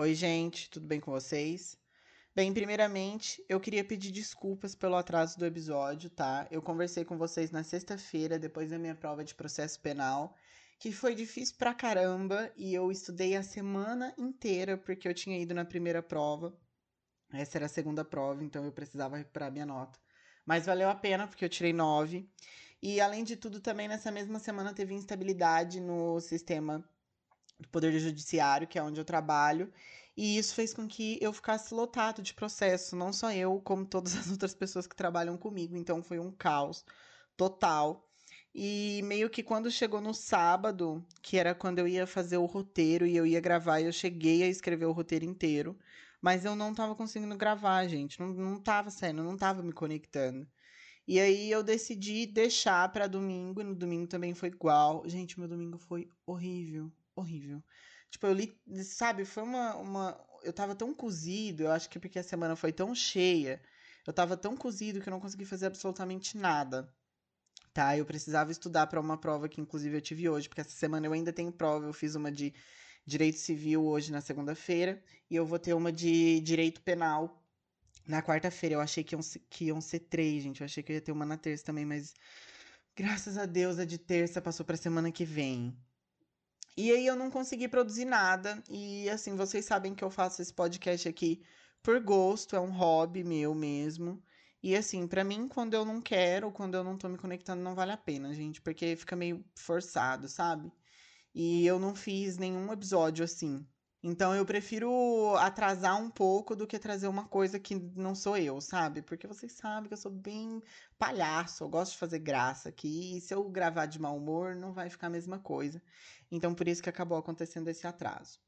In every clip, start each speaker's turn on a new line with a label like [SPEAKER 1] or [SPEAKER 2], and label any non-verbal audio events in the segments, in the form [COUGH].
[SPEAKER 1] Oi, gente, tudo bem com vocês? Bem, primeiramente, eu queria pedir desculpas pelo atraso do episódio, tá? Eu conversei com vocês na sexta-feira, depois da minha prova de processo penal, que foi difícil pra caramba e eu estudei a semana inteira porque eu tinha ido na primeira prova. Essa era a segunda prova, então eu precisava recuperar minha nota. Mas valeu a pena porque eu tirei nove. E além de tudo, também nessa mesma semana teve instabilidade no sistema do Poder Judiciário, que é onde eu trabalho, e isso fez com que eu ficasse lotado de processo, não só eu, como todas [LAUGHS] as outras pessoas que trabalham comigo. Então foi um caos total. E meio que quando chegou no sábado, que era quando eu ia fazer o roteiro e eu ia gravar, eu cheguei a escrever o roteiro inteiro, mas eu não tava conseguindo gravar, gente. Não, não tava saindo, não tava me conectando. E aí eu decidi deixar para domingo, e no domingo também foi igual. Gente, meu domingo foi horrível horrível. Tipo, eu li, sabe, foi uma, uma. Eu tava tão cozido, eu acho que porque a semana foi tão cheia, eu tava tão cozido que eu não consegui fazer absolutamente nada. Tá? Eu precisava estudar para uma prova que, inclusive, eu tive hoje, porque essa semana eu ainda tenho prova. Eu fiz uma de direito civil hoje na segunda-feira, e eu vou ter uma de direito penal na quarta-feira. Eu achei que iam, que iam ser três, gente. Eu achei que eu ia ter uma na terça também, mas graças a Deus a de terça passou pra semana que vem. E aí eu não consegui produzir nada. E assim, vocês sabem que eu faço esse podcast aqui por gosto, é um hobby meu mesmo. E assim, para mim, quando eu não quero, quando eu não tô me conectando, não vale a pena, gente, porque fica meio forçado, sabe? E eu não fiz nenhum episódio assim. Então eu prefiro atrasar um pouco do que trazer uma coisa que não sou eu, sabe? Porque vocês sabem que eu sou bem palhaço, eu gosto de fazer graça aqui, e se eu gravar de mau humor, não vai ficar a mesma coisa. Então por isso que acabou acontecendo esse atraso.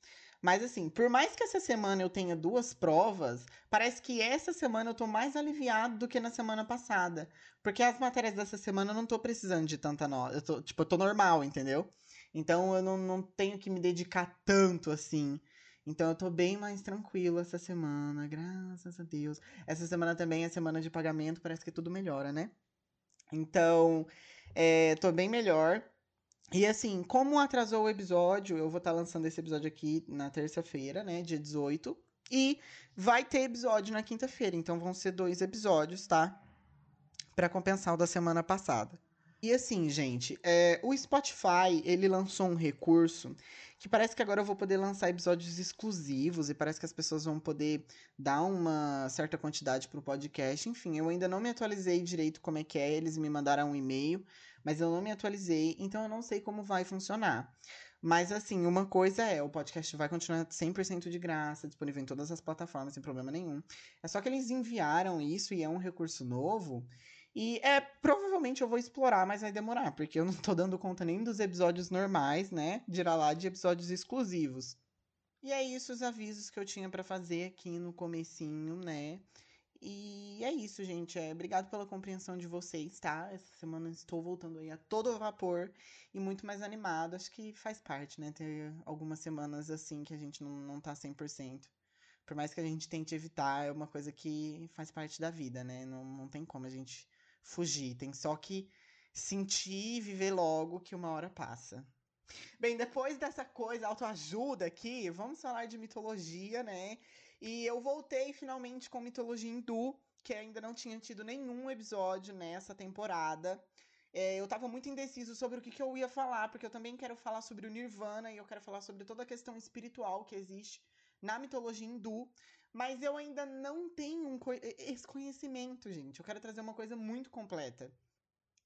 [SPEAKER 1] Mas assim, por mais que essa semana eu tenha duas provas, parece que essa semana eu tô mais aliviado do que na semana passada. Porque as matérias dessa semana eu não tô precisando de tanta nota. Eu tô, tipo, eu tô normal, entendeu? Então eu não, não tenho que me dedicar tanto assim. Então eu tô bem mais tranquilo essa semana, graças a Deus. Essa semana também é semana de pagamento, parece que tudo melhora, né? Então, é, tô bem melhor. E assim, como atrasou o episódio, eu vou estar tá lançando esse episódio aqui na terça-feira, né? Dia 18. E vai ter episódio na quinta-feira. Então vão ser dois episódios, tá? Para compensar o da semana passada. E assim, gente, é, o Spotify, ele lançou um recurso que parece que agora eu vou poder lançar episódios exclusivos e parece que as pessoas vão poder dar uma certa quantidade pro podcast. Enfim, eu ainda não me atualizei direito como é que é, eles me mandaram um e-mail, mas eu não me atualizei, então eu não sei como vai funcionar. Mas assim, uma coisa é, o podcast vai continuar 100% de graça, disponível em todas as plataformas, sem problema nenhum. É só que eles enviaram isso e é um recurso novo. E é, provavelmente eu vou explorar, mas vai demorar, porque eu não tô dando conta nem dos episódios normais, né? Dirá lá de episódios exclusivos. E é isso os avisos que eu tinha para fazer aqui no comecinho, né? E é isso, gente. É, obrigado pela compreensão de vocês, tá? Essa semana estou voltando aí a todo vapor e muito mais animado. Acho que faz parte, né? Ter algumas semanas assim que a gente não, não tá 100%. Por mais que a gente tente evitar, é uma coisa que faz parte da vida, né? Não, não tem como a gente fugir. Tem só que sentir e viver logo que uma hora passa. Bem, depois dessa coisa, autoajuda aqui, vamos falar de mitologia, né? E eu voltei finalmente com mitologia hindu, que ainda não tinha tido nenhum episódio nessa temporada. É, eu tava muito indeciso sobre o que, que eu ia falar, porque eu também quero falar sobre o Nirvana e eu quero falar sobre toda a questão espiritual que existe na mitologia hindu, mas eu ainda não tenho um co esse conhecimento, gente. Eu quero trazer uma coisa muito completa.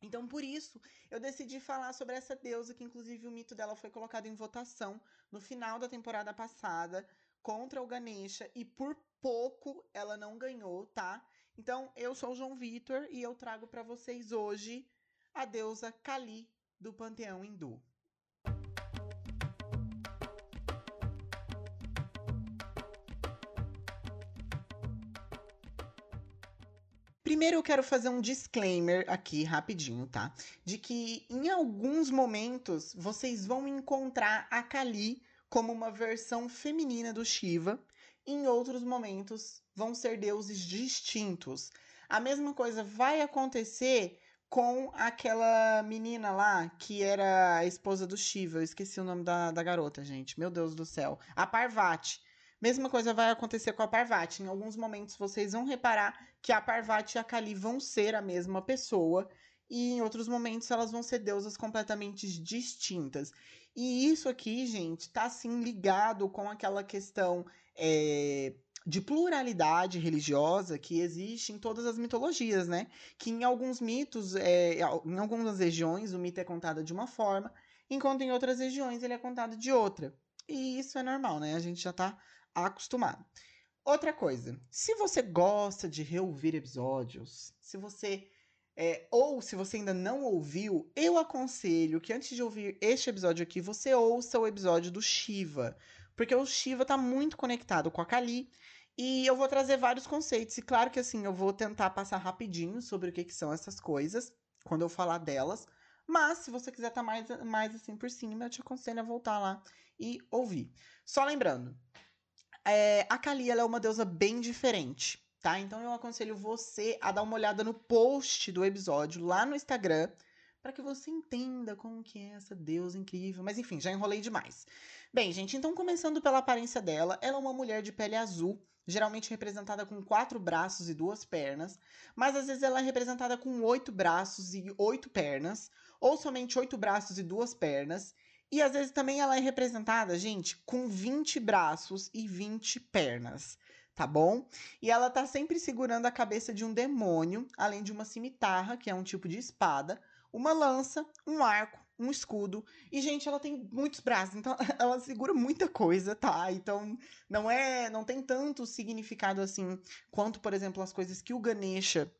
[SPEAKER 1] Então, por isso, eu decidi falar sobre essa deusa, que inclusive o mito dela foi colocado em votação no final da temporada passada contra o Ganesha e por pouco ela não ganhou, tá? Então, eu sou o João Vitor e eu trago para vocês hoje a deusa Kali do panteão hindu. Primeiro eu quero fazer um disclaimer aqui rapidinho, tá? De que em alguns momentos vocês vão encontrar a Kali como uma versão feminina do Shiva, em outros momentos vão ser deuses distintos. A mesma coisa vai acontecer com aquela menina lá que era a esposa do Shiva. Eu esqueci o nome da, da garota, gente. Meu Deus do céu. A Parvati. Mesma coisa vai acontecer com a Parvati. Em alguns momentos vocês vão reparar que a Parvati e a Kali vão ser a mesma pessoa, e em outros momentos elas vão ser deusas completamente distintas. E isso aqui, gente, tá assim ligado com aquela questão é, de pluralidade religiosa que existe em todas as mitologias, né? Que em alguns mitos, é, em algumas regiões, o mito é contado de uma forma, enquanto em outras regiões ele é contado de outra. E isso é normal, né? A gente já tá acostumado. Outra coisa, se você gosta de reouvir episódios, se você é, ou se você ainda não ouviu, eu aconselho que antes de ouvir este episódio aqui, você ouça o episódio do Shiva. Porque o Shiva está muito conectado com a Kali. E eu vou trazer vários conceitos. E claro que assim, eu vou tentar passar rapidinho sobre o que, que são essas coisas, quando eu falar delas. Mas, se você quiser estar tá mais, mais assim por cima, eu te aconselho a voltar lá e ouvir. Só lembrando, é, a Kali ela é uma deusa bem diferente tá? Então eu aconselho você a dar uma olhada no post do episódio lá no Instagram para que você entenda como que é essa deusa incrível. Mas enfim, já enrolei demais. Bem, gente, então começando pela aparência dela, ela é uma mulher de pele azul, geralmente representada com quatro braços e duas pernas, mas às vezes ela é representada com oito braços e oito pernas, ou somente oito braços e duas pernas. E às vezes também ela é representada, gente, com 20 braços e 20 pernas tá bom? E ela tá sempre segurando a cabeça de um demônio, além de uma cimitarra, que é um tipo de espada, uma lança, um arco, um escudo. E gente, ela tem muitos braços, então [LAUGHS] ela segura muita coisa, tá? Então não é, não tem tanto significado assim quanto, por exemplo, as coisas que o Ganesha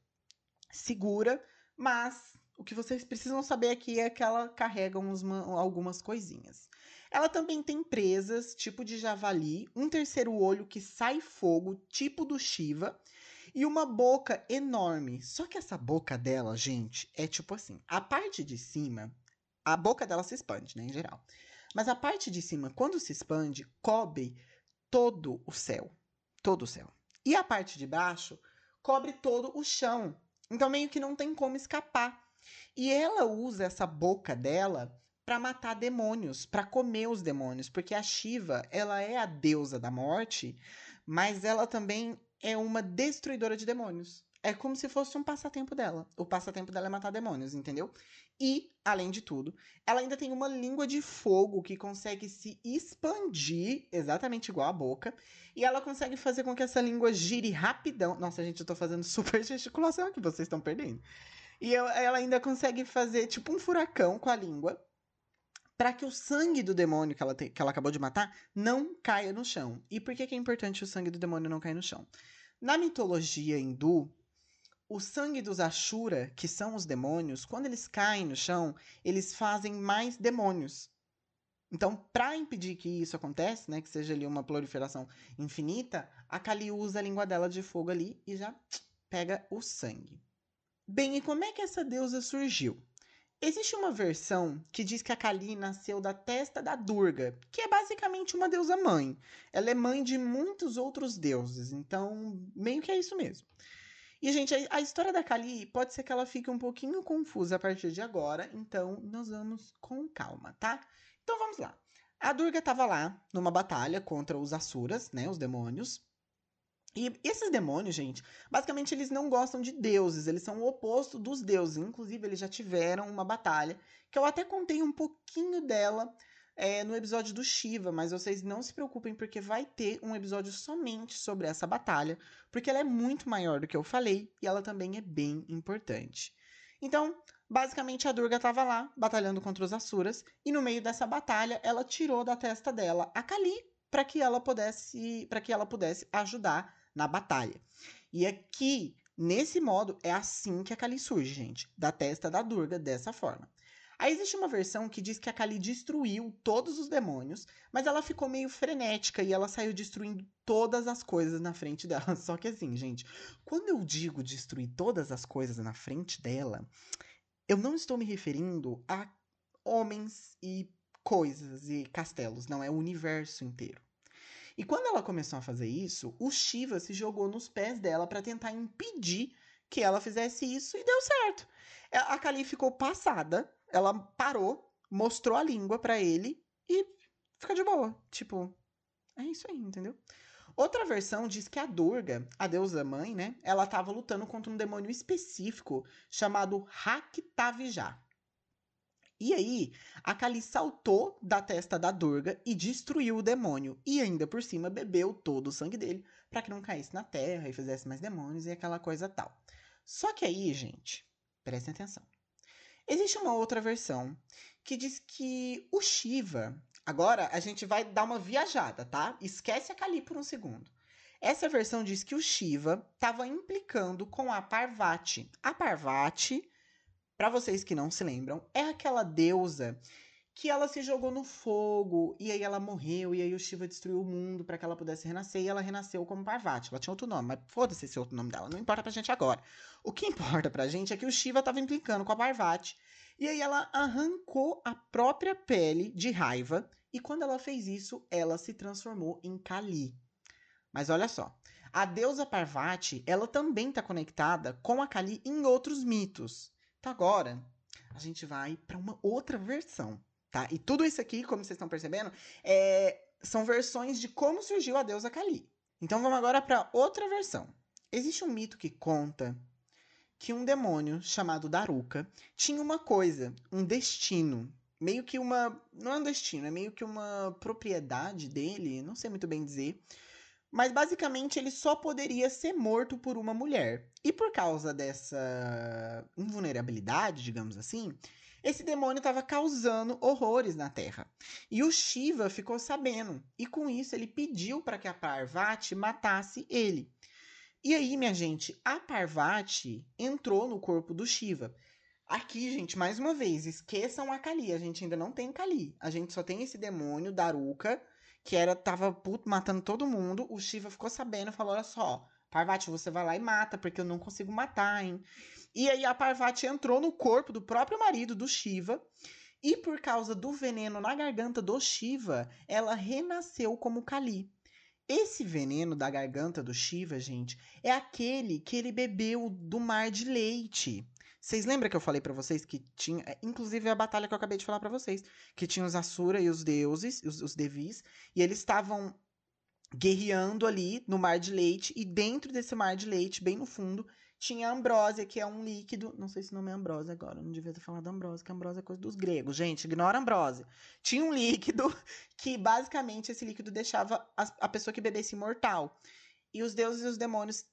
[SPEAKER 1] segura, mas o que vocês precisam saber aqui é que ela carrega uns, algumas coisinhas. Ela também tem presas, tipo de javali, um terceiro olho que sai fogo, tipo do Shiva, e uma boca enorme. Só que essa boca dela, gente, é tipo assim: a parte de cima, a boca dela se expande, né, em geral. Mas a parte de cima, quando se expande, cobre todo o céu. Todo o céu. E a parte de baixo cobre todo o chão. Então, meio que não tem como escapar. E ela usa essa boca dela para matar demônios, para comer os demônios, porque a Shiva, ela é a deusa da morte, mas ela também é uma destruidora de demônios. É como se fosse um passatempo dela. O passatempo dela é matar demônios, entendeu? E, além de tudo, ela ainda tem uma língua de fogo que consegue se expandir, exatamente igual a boca, e ela consegue fazer com que essa língua gire rapidão. Nossa, gente, eu tô fazendo super [LAUGHS] gesticulação aqui, vocês estão perdendo. E ela ainda consegue fazer tipo um furacão com a língua para que o sangue do demônio que ela, te, que ela acabou de matar não caia no chão. E por que, que é importante o sangue do demônio não cair no chão? Na mitologia hindu, o sangue dos Ashura, que são os demônios, quando eles caem no chão, eles fazem mais demônios. Então, para impedir que isso aconteça, né, que seja ali uma proliferação infinita, a Kali usa a língua dela de fogo ali e já pega o sangue. Bem, e como é que essa deusa surgiu? Existe uma versão que diz que a Kali nasceu da testa da Durga, que é basicamente uma deusa mãe. Ela é mãe de muitos outros deuses, então meio que é isso mesmo. E, gente, a, história da Kali pode ser que ela fique um pouquinho confusa a partir de agora, então nós vamos com calma, tá? Então vamos lá. A Durga estava lá numa batalha contra os Asuras, né, os demônios, e esses demônios, gente, basicamente eles não gostam de deuses, eles são o oposto dos deuses. Inclusive, eles já tiveram uma batalha, que eu até contei um pouquinho dela é, no episódio do Shiva, mas vocês não se preocupem, porque vai ter um episódio somente sobre essa batalha, porque ela é muito maior do que eu falei e ela também é bem importante. Então, basicamente, a Durga estava lá, batalhando contra os Asuras, e no meio dessa batalha, ela tirou da testa dela a Kali para que ela pudesse para que ela pudesse ajudar na batalha. E aqui, nesse modo, é assim que a Kali surge, gente, da testa da Durga, dessa forma. Aí existe uma versão que diz que a Kali destruiu todos os demônios, mas ela ficou meio frenética e ela saiu destruindo todas as coisas na frente [LAUGHS] dela. Só que assim, gente, quando eu digo destruir todas as coisas na frente dela, eu não estou me referindo a homens e coisas e castelos, não é o universo inteiro. E quando ela começou a fazer isso, o Shiva se jogou nos pés dela para tentar impedir que ela fizesse isso e deu certo. A Kali ficou passada, ela parou, mostrou a língua para ele e fica de boa. Tipo, é isso aí, entendeu? Outra versão diz que a Durga, a deusa mãe, né, ela estava lutando contra um demônio específico chamado Raktavijá. E aí, a Kali saltou da testa da Durga e destruiu o demônio. E ainda por cima bebeu todo o sangue dele para que não caísse na terra e fizesse mais demônios e aquela coisa tal. Só que aí, gente, prestem atenção. Existe uma outra versão que diz que o Shiva. Agora a gente vai dar uma viajada, tá? Esquece a Kali por um segundo. Essa versão diz que o Shiva estava implicando com a Parvati. A Parvati para vocês que não se lembram, é aquela deusa que ela se jogou no fogo e aí ela morreu e aí o Shiva destruiu o mundo para que ela pudesse renascer e ela renasceu como Parvati. Ela tinha outro nome, mas foda-se esse outro nome dela, não importa pra gente agora. O que [LAUGHS] importa pra gente é que o Shiva tava implicando com a Parvati e aí ela arrancou a própria pele de raiva e quando ela fez isso, ela se transformou em Kali. Mas olha só, a deusa Parvati, ela também está conectada com a Kali em outros mitos. Então agora a gente vai para uma outra versão, tá? E tudo isso aqui, como vocês estão percebendo, é... são versões de como surgiu a deusa Kali. Então vamos agora para outra versão. Existe um mito que conta que um demônio chamado Daruka tinha uma coisa, um destino, meio que uma, não é um destino, é meio que uma propriedade dele, não sei muito bem dizer, mas basicamente ele só poderia ser morto por uma mulher. E por causa dessa invulnerabilidade, digamos assim, esse demônio estava causando horrores na Terra. E o Shiva ficou sabendo, e com isso ele pediu para que a Parvati matasse ele. E aí, minha gente, a Parvati entrou no corpo do Shiva. Aqui, gente, mais uma vez, esqueçam a Kali. A gente ainda não tem Kali. A gente só tem esse demônio, Daruka, que era tava puto matando todo mundo. O Shiva ficou sabendo, falou: "Olha só, Parvati, você vai lá e mata, porque eu não consigo matar, hein?". E aí a Parvati entrou no corpo do próprio marido do Shiva. E por causa do veneno na garganta do Shiva, ela renasceu como Kali. Esse veneno da garganta do Shiva, gente, é aquele que ele bebeu do mar de leite. Vocês lembram que eu falei para vocês que tinha, é, inclusive a batalha que eu acabei de falar para vocês, que tinha os Asura e os deuses, os, os Devis, e eles estavam guerreando ali no mar de leite, e dentro desse mar de leite, bem no fundo, tinha a ambrósia, que é um líquido. Não sei se o nome é ambrósia agora, não devia ter falado ambrósia, que ambrósia é coisa dos gregos. Gente, ignora ambrósia. Tinha um líquido [LAUGHS] que, basicamente, esse líquido deixava a, a pessoa que bebesse imortal. E os deuses e os demônios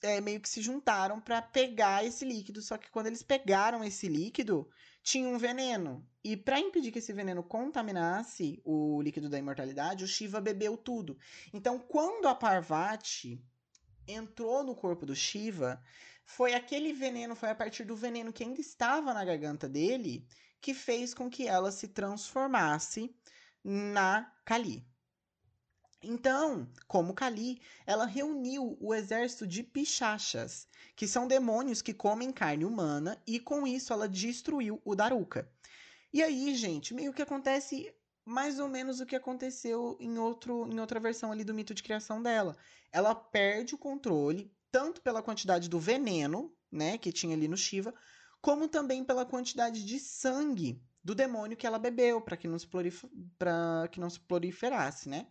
[SPEAKER 1] é, meio que se juntaram para pegar esse líquido. Só que quando eles pegaram esse líquido, tinha um veneno. E para impedir que esse veneno contaminasse o líquido da imortalidade, o Shiva bebeu tudo. Então, quando a Parvati entrou no corpo do Shiva, foi aquele veneno, foi a partir do veneno que ainda estava na garganta dele, que fez com que ela se transformasse na Kali. Então, como Kali, ela reuniu o exército de pichachas, que são demônios que comem carne humana, e com isso ela destruiu o Daruka. E aí, gente, meio que acontece mais ou menos o que aconteceu em, outro, em outra versão ali do mito de criação dela. Ela perde o controle, tanto pela quantidade do veneno, né, que tinha ali no Shiva, como também pela quantidade de sangue do demônio que ela bebeu, para que, não se proliferasse, né?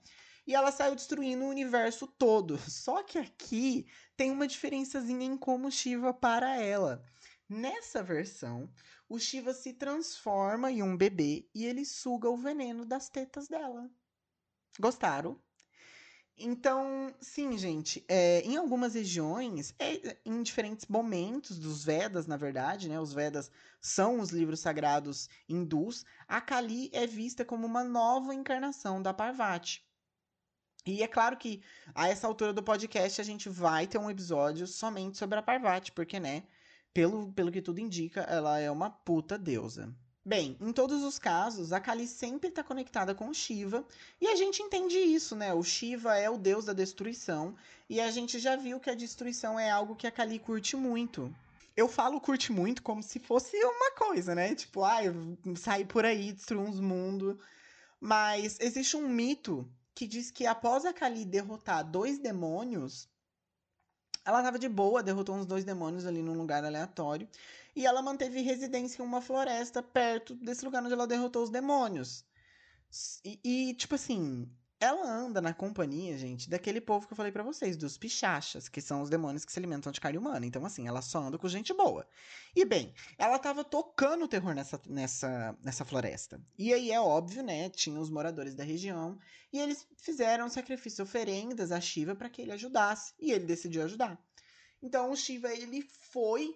[SPEAKER 1] E ela saiu destruindo o universo todo. [LAUGHS] Só que aqui tem uma diferençazinha em como Shiva para ela. Nessa versão, o Shiva se transforma em um bebê e ele suga o veneno das tetas dela. Gostaram? Então, sim, gente, é, em algumas regiões, é, em diferentes momentos dos Vedas, na verdade, né? Os Vedas são os livros sagrados hindus. A Kali é vista como uma nova encarnação da Parvati. E é claro que a essa altura do podcast a gente vai ter um episódio somente sobre a Parvati, porque, né, pelo, pelo que tudo indica, ela é uma puta deusa. Bem, em todos os casos, a Kali sempre está conectada com Shiva, e a gente entende isso, né? O Shiva é o deus da destruição, e a gente já viu que a destruição é algo que a Kali curte muito. Eu falo curte muito como se fosse uma coisa, né? Tipo, ai, ah, sair por aí, destruir uns mundos. Mas existe um mito que diz que após a Kali derrotar dois demônios, ela estava de boa, derrotou uns dois demônios ali num lugar aleatório, e ela manteve residência em uma floresta perto desse lugar onde ela derrotou os demônios. E, e tipo assim, ela anda na companhia, gente, daquele povo que eu falei para vocês, dos pichachas, que são os demônios que se alimentam de carne humana. Então, assim, ela só anda com gente boa. E bem, ela tava tocando o terror nessa, nessa, nessa floresta. E aí é óbvio, né? Tinha os moradores da região. E eles fizeram sacrifício oferendas a Shiva para que ele ajudasse. E ele decidiu ajudar. Então, o Shiva, ele foi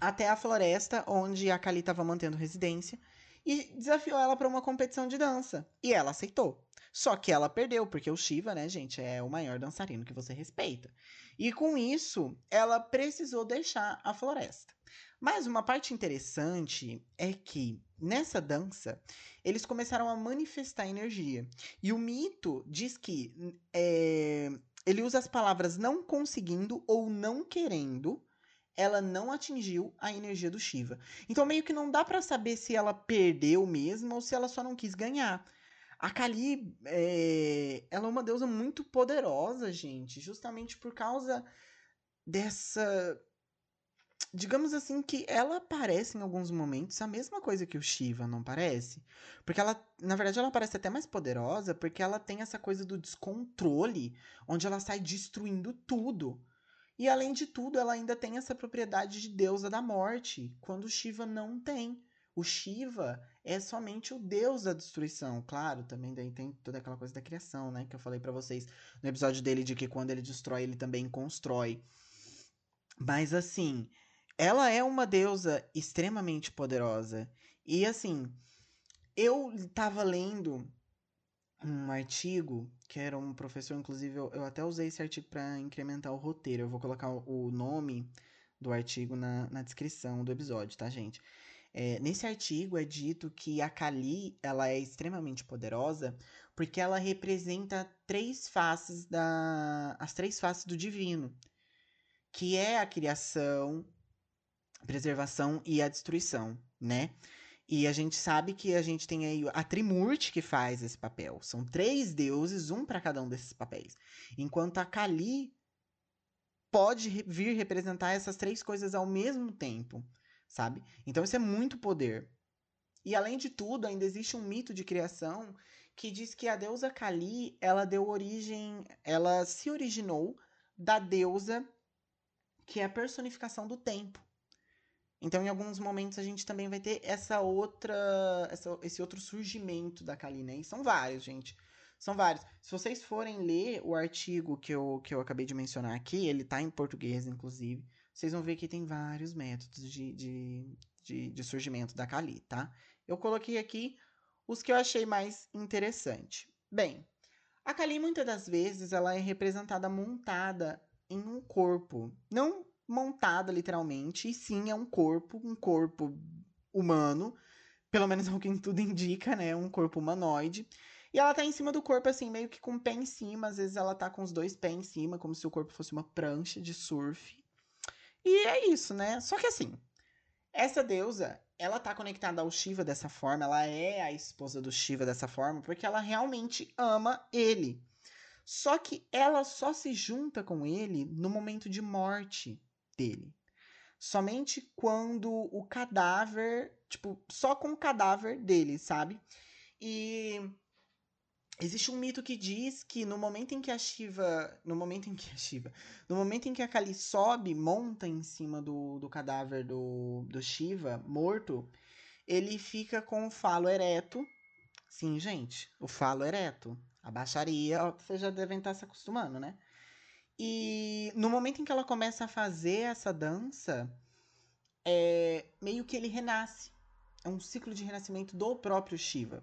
[SPEAKER 1] até a floresta onde a Kali estava mantendo residência e desafiou ela para uma competição de dança. E ela aceitou. Só que ela perdeu, porque o Shiva, né, gente, é o maior dançarino que você respeita. E com isso, ela precisou deixar a floresta. Mas uma parte interessante é que nessa dança eles começaram a manifestar energia. E o mito diz que é, ele usa as palavras não conseguindo ou não querendo. Ela não atingiu a energia do Shiva. Então meio que não dá para saber se ela perdeu mesmo ou se ela só não quis ganhar. A Kali, é, ela é uma deusa muito poderosa, gente, justamente por causa dessa. Digamos assim, que ela parece em alguns momentos a mesma coisa que o Shiva, não parece? Porque ela, na verdade, ela parece até mais poderosa porque ela tem essa coisa do descontrole, onde ela sai destruindo tudo. E além de tudo, ela ainda tem essa propriedade de deusa da morte, quando o Shiva não tem. O Shiva é somente o deus da destruição. Claro, também daí tem toda aquela coisa da criação, né? Que eu falei para vocês no episódio dele de que quando ele destrói, ele também constrói. Mas assim, ela é uma deusa extremamente poderosa. E assim, eu tava lendo um artigo que era um professor, inclusive eu, eu até usei esse artigo para incrementar o roteiro. Eu vou colocar o, nome do artigo na, na descrição do episódio, tá, gente? É, nesse artigo é dito que a Kali ela é extremamente poderosa porque ela representa três faces da as três faces do divino, que é a criação, preservação e a destruição, né? E a gente sabe que a gente tem aí a Trimurti que faz esse papel. São três deuses, um para cada um desses papéis. Enquanto a Kali pode vir representar essas três coisas ao mesmo tempo sabe? Então isso é muito poder. E além de tudo, ainda existe um mito de criação que diz que a deusa Kali, ela deu origem, ela se originou da deusa que é a personificação do tempo. Então, em alguns momentos, a gente também vai ter essa outra, essa, esse outro surgimento da Kali, né? E são vários, gente. São vários. Se vocês forem ler o artigo que eu, que eu acabei de mencionar aqui, ele tá em português, inclusive vocês vão ver que tem vários métodos de, de, de, de surgimento da Kali, tá? Eu coloquei aqui os que eu achei mais interessante. Bem, a Kali muitas das vezes ela é representada montada em um corpo, não montada literalmente, e sim é um corpo, um corpo humano, pelo menos [LAUGHS] é o que tudo indica, né? Um corpo humanoide. E ela tá em cima do corpo, assim, meio que com o pé em cima. Às vezes ela tá com os dois pés em cima, como se o corpo fosse uma prancha de surf. E é isso, né? Só que assim, essa deusa, ela tá conectada ao Shiva dessa forma, ela é a esposa do Shiva dessa forma, porque ela realmente ama ele. Só que ela só se junta com ele no momento de morte dele. Somente quando o cadáver, tipo, só com o cadáver dele, sabe? E Existe um mito que diz que no momento em que a Shiva. No momento em que a Shiva. No momento em que a Kali sobe, monta em cima do, do cadáver do, do Shiva, morto, ele fica com o falo ereto. Sim, gente, o falo ereto. A baixaria, vocês já devem estar se acostumando, né? E no momento em que ela começa a fazer essa dança, é meio que ele renasce. É um ciclo de renascimento do próprio Shiva.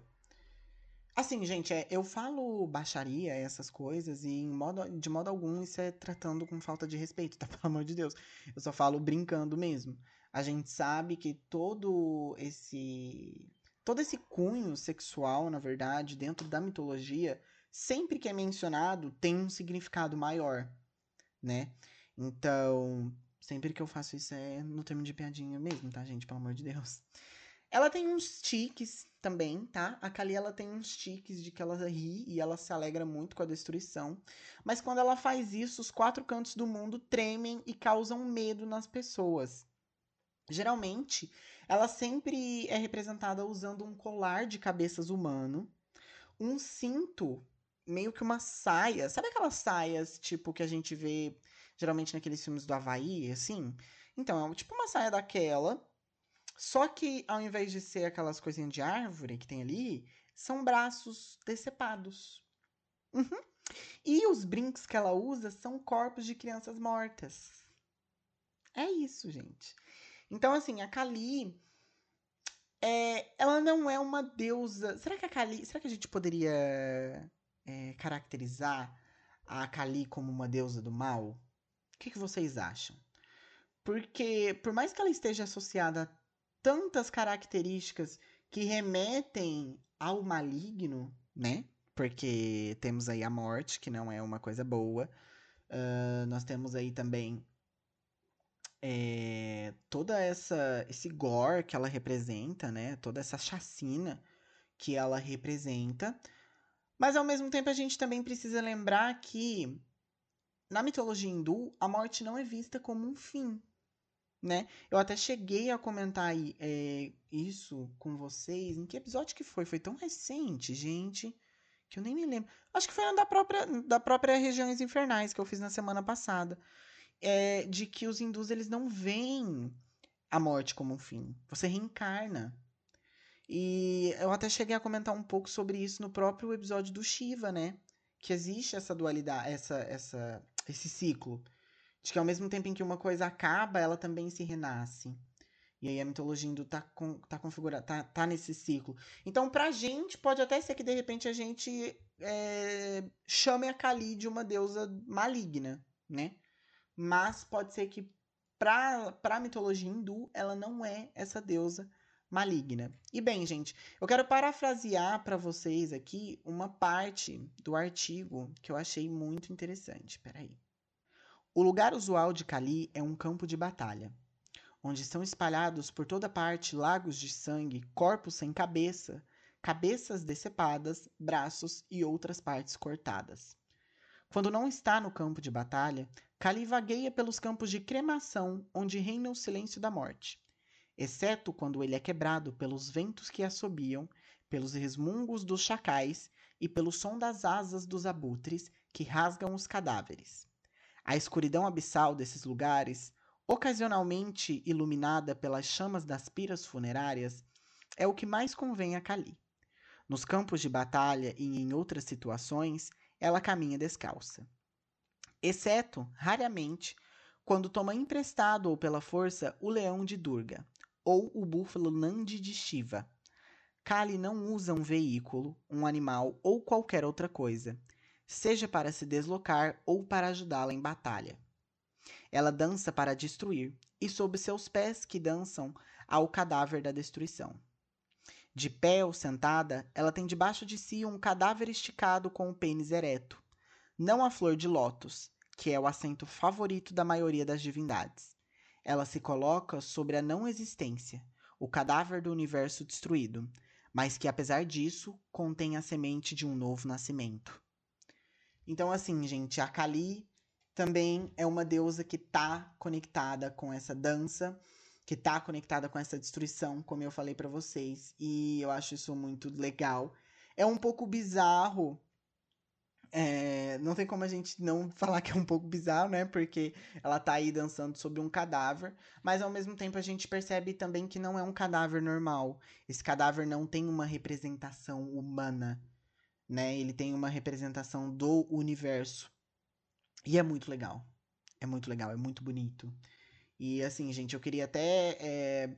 [SPEAKER 1] Assim, gente, é, eu falo baixaria, essas coisas, e modo, de modo algum isso é tratando com falta de respeito, [LAUGHS] tá? Pelo amor de Deus. Eu só falo brincando mesmo. A gente sabe que todo esse. Todo esse cunho sexual, na verdade, dentro da mitologia, sempre que é mencionado, tem um significado maior, né? Então, sempre que eu faço isso é no termo de piadinha mesmo, tá, gente? Pelo amor de Deus. Ela tem uns tiques também, tá? A Kali ela tem uns tiques de que ela ri e ela se alegra muito com a destruição. Mas quando ela faz isso, os quatro cantos do mundo tremem e causam medo nas pessoas. Geralmente, ela sempre é representada usando um colar de cabeças humano, um cinto meio que uma saia. Sabe aquelas saias, tipo, que a gente vê geralmente naqueles filmes do Havaí, assim? Então, é tipo uma saia daquela. Só que ao invés de ser aquelas coisinhas de árvore que tem ali, são braços decepados. Uhum. E os brinks que ela usa são corpos de crianças mortas. É isso, gente. Então, assim, a Kali. É, ela não é uma deusa. Será que a Kali. Será que a gente poderia é, caracterizar a Kali como uma deusa do mal? O que, que vocês acham? Porque, por mais que ela esteja associada a tantas características que remetem ao maligno, né? Porque temos aí a morte, que não é uma coisa boa. Uh, nós temos aí também é, toda essa esse gore que ela representa, né? Toda essa chacina que ela representa. Mas ao mesmo tempo a gente também precisa lembrar que na mitologia hindu a morte não é vista como um fim, né? Eu até cheguei a comentar aí, é, isso com vocês. Em que episódio que foi? Foi tão recente, gente que eu nem me lembro. Acho que foi da própria, da própria Regiões Infernais que eu fiz na semana passada. É, de que os hindus eles não veem a morte como um fim. Você reencarna. E eu até cheguei a comentar um pouco sobre isso no próprio episódio do Shiva, né? Que existe essa dualidade, essa, essa, esse ciclo. De que ao mesmo tempo em que uma coisa acaba, ela também se renasce. E aí a mitologia hindu tá, com, tá configurada, tá, tá nesse ciclo. Então, pra gente, pode até ser que de repente a gente é, chame a Kali de uma deusa maligna, né? Mas pode ser que pra, pra mitologia hindu, ela não é essa deusa maligna. E bem, gente, eu quero parafrasear para vocês aqui uma parte do artigo que eu achei muito interessante. Peraí. O lugar usual de Kali é um campo de batalha onde estão espalhados por toda parte lagos de sangue, corpos sem cabeça, cabeças decepadas, braços e outras partes cortadas. Quando não está no campo de batalha, Kali vagueia pelos campos de cremação, onde reina o silêncio da morte, exceto quando ele é quebrado pelos ventos que assobiam, pelos resmungos dos chacais e pelo som das asas dos abutres que rasgam os cadáveres. A escuridão abissal desses lugares ocasionalmente iluminada pelas chamas das piras funerárias, é o que mais convém a Kali. Nos campos de batalha e em outras situações, ela caminha descalça. Exceto, raramente, quando toma emprestado ou pela força o leão de Durga, ou o búfalo Nandi de Shiva. Kali não usa um veículo, um animal ou qualquer outra coisa, seja para se deslocar ou para ajudá-la em batalha. Ela dança para destruir, e sob seus pés que dançam há o cadáver da destruição. De pé ou sentada, ela tem debaixo de si um cadáver esticado com o pênis ereto, não a flor de lótus, que é o assento favorito da maioria das divindades. Ela se coloca sobre a não existência, o cadáver do universo destruído, mas que apesar disso contém a semente de um novo nascimento. Então, assim, gente, a Kali também é uma deusa que está conectada com essa dança, que está conectada com essa destruição, como eu falei para vocês, e eu acho isso muito legal. É um pouco bizarro. É, não tem como a gente não [LAUGHS] falar que é um pouco bizarro, né? Porque ela tá aí dançando sobre um cadáver, mas ao mesmo tempo a gente percebe também que não é um cadáver normal. Esse cadáver não tem uma representação humana, né? Ele tem uma representação do universo. E é muito legal. É muito legal, é muito bonito. E assim, gente, eu queria até é,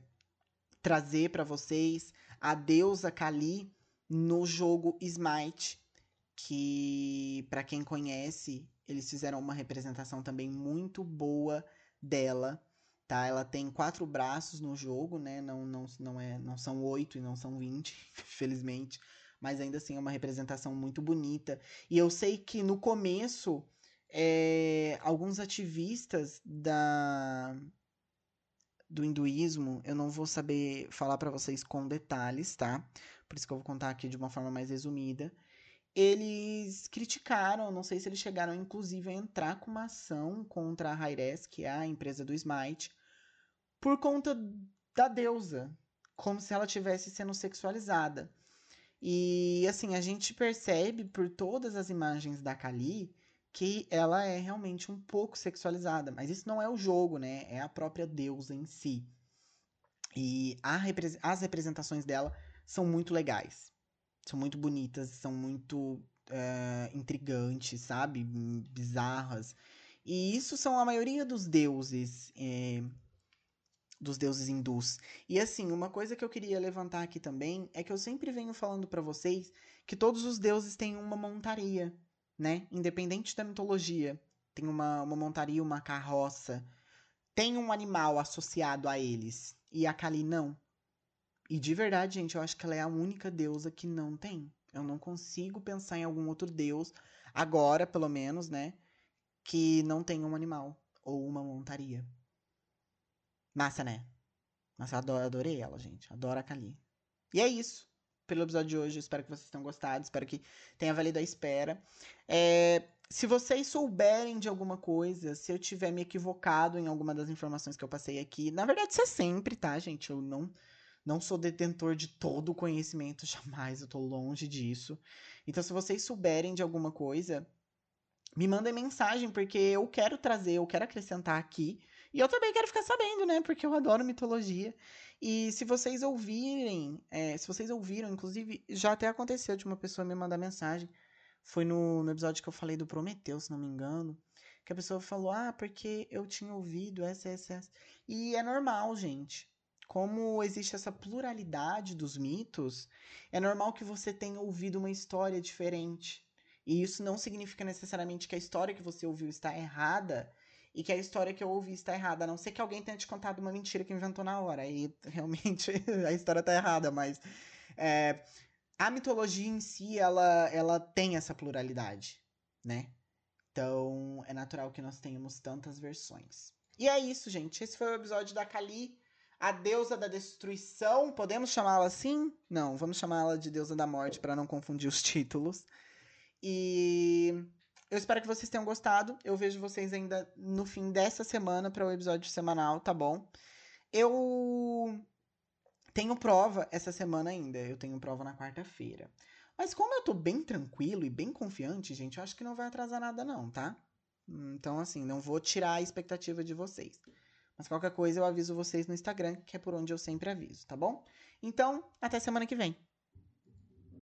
[SPEAKER 1] trazer para vocês a deusa Kali no jogo Smite, que para quem conhece, eles fizeram uma representação também muito boa dela, tá? Ela tem quatro braços no jogo, né? Não, não, não, é, não são oito e não são vinte, [LAUGHS] felizmente, mas ainda assim é uma representação muito bonita. E eu sei que no começo é, alguns ativistas da do hinduísmo, eu não vou saber falar para vocês com detalhes, tá? Por isso que eu vou contar aqui de uma forma mais resumida. Eles criticaram, não sei se eles chegaram inclusive a entrar com uma ação contra a Hi-Res, que é a empresa do Smite, por conta da deusa, como se ela tivesse sendo sexualizada. E assim, a gente percebe por todas as imagens da Kali que ela é realmente um pouco sexualizada, mas isso não é o jogo, né? É a própria deusa em si. E repre as representações dela são muito legais, são muito bonitas, são muito é, intrigantes, sabe? Bizarras. E isso são a maioria dos deuses. É, dos deuses hindus. E assim, uma coisa que eu queria levantar aqui também é que eu sempre venho falando para vocês que todos os deuses têm uma montaria, né? Independente da mitologia. Tem uma, uma montaria, uma carroça. Tem um animal associado a eles. E a Kali não. E de verdade, gente, eu acho que ela é a única deusa que não tem. Eu não consigo pensar em algum outro deus, agora pelo menos, né? Que não tenha um animal ou uma montaria. Massa, né? Mas eu adorei ela, gente. Adoro a Kali. E é isso pelo episódio de hoje. espero que vocês tenham gostado. Espero que tenha valido a espera. É, se vocês souberem de alguma coisa, se eu tiver me equivocado em alguma das informações que eu passei aqui, na verdade isso é sempre, tá, gente? Eu não não sou detentor de todo o conhecimento, [LAUGHS] jamais, eu tô longe disso. Então, se vocês souberem de alguma coisa, me mandem mensagem, porque eu quero trazer, eu quero acrescentar aqui. E eu também quero ficar sabendo, né? Porque eu adoro mitologia. E se vocês ouvirem, é, se vocês ouviram, inclusive, já até aconteceu de uma pessoa me mandar mensagem. Foi no, no episódio que eu falei do Prometeu, se não me engano. Que a pessoa falou, ah, porque eu tinha ouvido essa, essa, essa. E é normal, gente como existe essa pluralidade dos mitos, é normal que você tenha ouvido uma história diferente. E isso não significa necessariamente que a história que você ouviu está errada e que a história que eu ouvi está errada, a não ser que alguém tenha te contado uma mentira que inventou na hora. Aí [LAUGHS] realmente a história está errada, mas é, a mitologia em si ela, ela tem essa pluralidade, né? Então é natural que nós tenhamos tantas versões. E é isso, gente. Esse foi o episódio da Kali a deusa da destruição, podemos chamá-la assim? Não, vamos chamá-la de deusa da morte para não confundir os títulos. E eu espero que vocês tenham gostado. Eu vejo vocês ainda no fim dessa semana para o episódio semanal, tá bom? Eu tenho prova essa semana ainda. Eu tenho prova na quarta-feira. Mas como eu tô bem tranquilo e bem confiante, gente, eu acho que não vai atrasar nada não, tá? Então, assim, não vou tirar a expectativa de vocês. Mas qualquer coisa eu aviso vocês no Instagram, que é por onde eu sempre aviso, tá bom? Então, até semana que vem.